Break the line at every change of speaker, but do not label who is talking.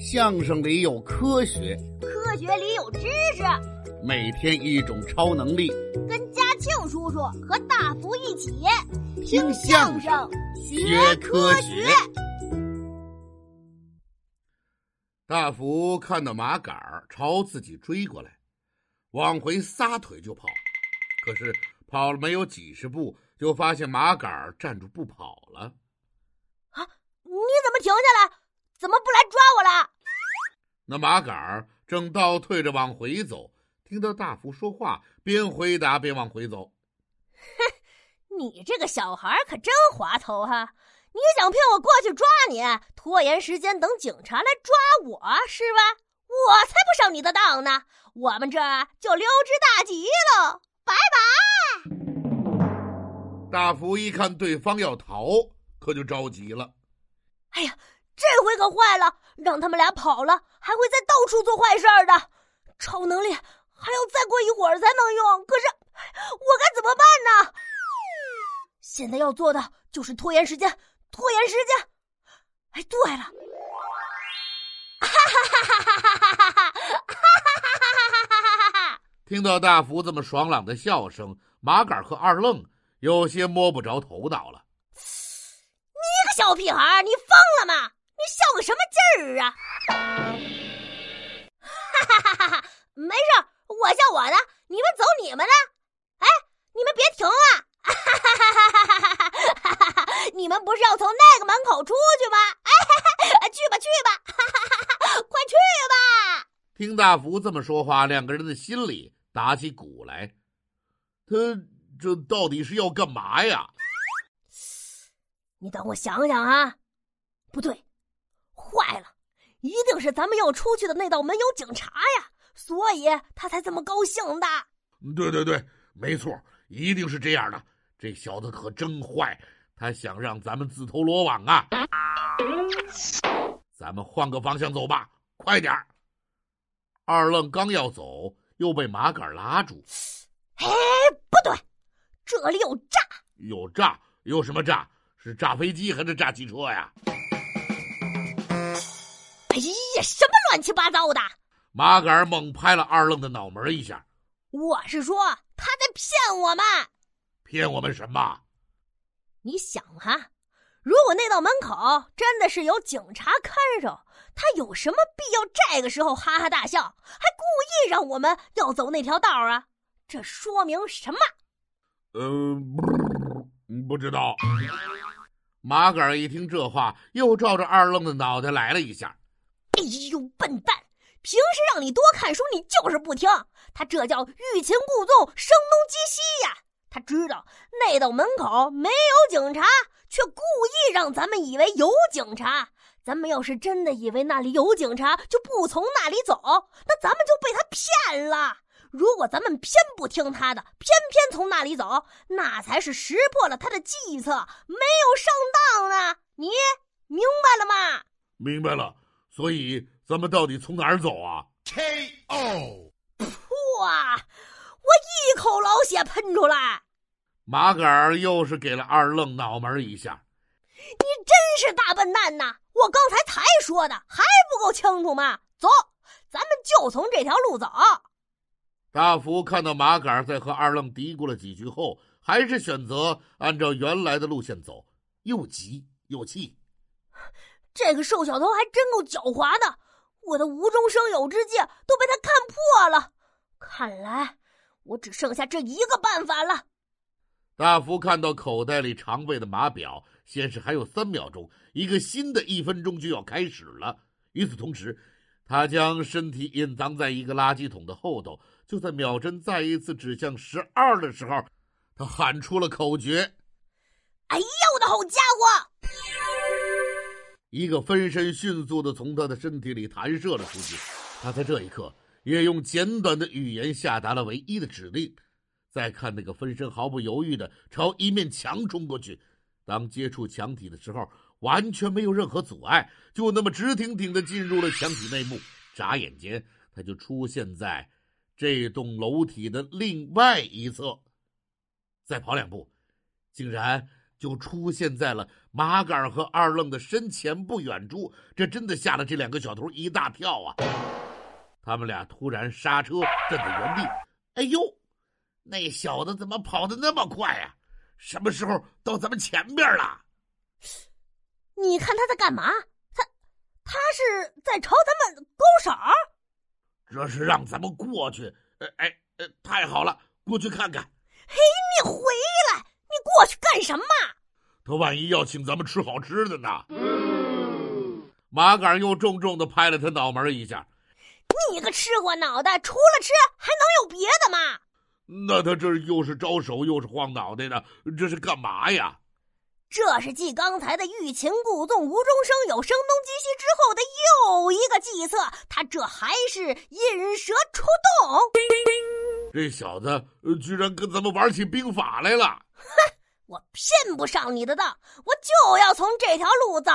相声里有科学，
科学里有知识。
每天一种超能力，
跟嘉庆叔叔和大福一起
听相声学科学。大福看到马杆儿朝自己追过来，往回撒腿就跑，可是跑了没有几十步，就发现马杆儿站住不跑了。
啊！你怎么停下来？怎么不来抓我了？
那麻杆儿正倒退着往回走，听到大福说话，边回答边往回走。
哼，你这个小孩可真滑头哈！你想骗我过去抓你，拖延时间等警察来抓我是吧？我才不上你的当呢！我们这就溜之大吉喽，拜拜！
大福一看对方要逃，可就着急了。
哎呀，这回可坏了！让他们俩跑了，还会再到处做坏事的。超能力还要再过一会儿才能用，可是 我该怎么办呢？现在要做的就是拖延时间。拖延时间，哎，对了，哈哈哈哈哈哈哈哈哈哈哈哈哈！
听到大福这么爽朗的笑声，马杆和二愣有些摸不着头脑了。
你个小屁孩，你疯了吗？你笑个什么劲儿啊？哈哈哈哈哈！没事，我笑我的，你们走你们的。哎，你们别停啊！哈哈哈哈哈哈！哈哈哈！你们不是要从那个门口出去吗？哎，去吧去吧！哈哈哈哈快去吧！
听大福这么说话，两个人的心里打起鼓来。他这到底是要干嘛呀？
你等我想想啊！不对，坏了，一定是咱们要出去的那道门有警察呀，所以他才这么高兴的。
对对对，没错。一定是这样的，这小子可真坏，他想让咱们自投罗网啊！咱们换个方向走吧，快点二愣刚要走，又被麻杆拉住。
哎，不对，这里有炸！
有炸？有什么炸？是炸飞机还是炸汽车呀？
哎呀，什么乱七八糟的！
麻杆猛拍了二愣的脑门一下。
我是说。他在骗我们，
骗我们什么？
你想哈，如果那道门口真的是有警察看守，他有什么必要这个时候哈哈大笑，还故意让我们要走那条道啊？这说明什么？
呃，不知道。麻杆一听这话，又照着二愣的脑袋来了一下。
哎呦，笨蛋！平时让你多看书，你就是不听。他这叫欲擒故纵，声东击西呀！他知道那道门口没有警察，却故意让咱们以为有警察。咱们要是真的以为那里有警察，就不从那里走，那咱们就被他骗了。如果咱们偏不听他的，偏偏从那里走，那才是识破了他的计策，没有上当呢。你明白了吗？
明白了。所以。咱们到底从哪儿走啊？K.O.
哇！我一口老血喷出来。
马杆儿又是给了二愣脑门一下。
你真是大笨蛋呐！我刚才才说的，还不够清楚吗？走，咱们就从这条路走。
大福看到马杆在和二愣嘀咕了几句后，还是选择按照原来的路线走，又急又气。
这个瘦小头还真够狡猾的。我的无中生有之计都被他看破了，看来我只剩下这一个办法了。
大福看到口袋里常备的码表显示还有三秒钟，一个新的一分钟就要开始了。与此同时，他将身体隐藏在一个垃圾桶的后头。就在秒针再一次指向十二的时候，他喊出了口诀：“
哎呀，我的好家伙！”
一个分身迅速的从他的身体里弹射了出去，他在这一刻也用简短的语言下达了唯一的指令。再看那个分身毫不犹豫的朝一面墙冲过去，当接触墙体的时候，完全没有任何阻碍，就那么直挺挺的进入了墙体内部。眨眼间，他就出现在这栋楼体的另外一侧。再跑两步，竟然。就出现在了麻杆和二愣的身前不远处，这真的吓了这两个小偷一大跳啊！他们俩突然刹车，站在原地。哎呦，那小子怎么跑得那么快呀？什么时候到咱们前边了？
你看他在干嘛？他他是在朝咱们勾手？
这是让咱们过去。哎，哎，呃，太好了，过去看看。
嘿，你回过去干什么？
他万一要请咱们吃好吃的呢？马杆又重重的拍了他脑门一下。
你个吃货脑袋，除了吃还能有别的吗？
那他这又是招手又是晃脑袋的，这是干嘛呀？
这是继刚才的欲擒故纵、无中生有、声东击西之后的又一个计策。他这还是引蛇出洞。
这小子居然跟咱们玩起兵法来了！
哼，我偏不上你的当，我就要从这条路走。